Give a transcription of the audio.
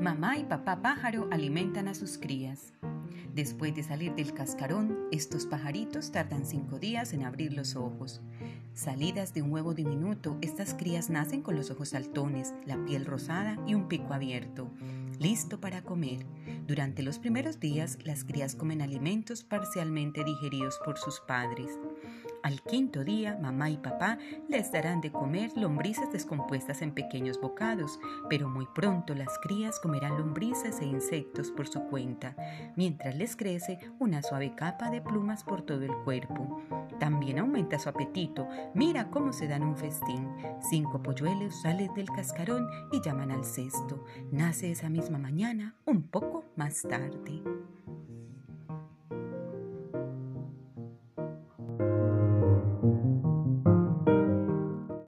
Mamá y papá pájaro alimentan a sus crías. Después de salir del cascarón, estos pajaritos tardan cinco días en abrir los ojos. Salidas de un huevo diminuto, estas crías nacen con los ojos saltones, la piel rosada y un pico abierto, listo para comer. Durante los primeros días, las crías comen alimentos parcialmente digeridos por sus padres. Al quinto día, mamá y papá les darán de comer lombrices descompuestas en pequeños bocados, pero muy pronto las crías comerán lombrices e insectos por su cuenta, mientras les crece una suave capa de plumas por todo el cuerpo. También aumenta su apetito. Mira cómo se dan un festín. Cinco polluelos salen del cascarón y llaman al cesto. Nace esa misma mañana, un poco más tarde.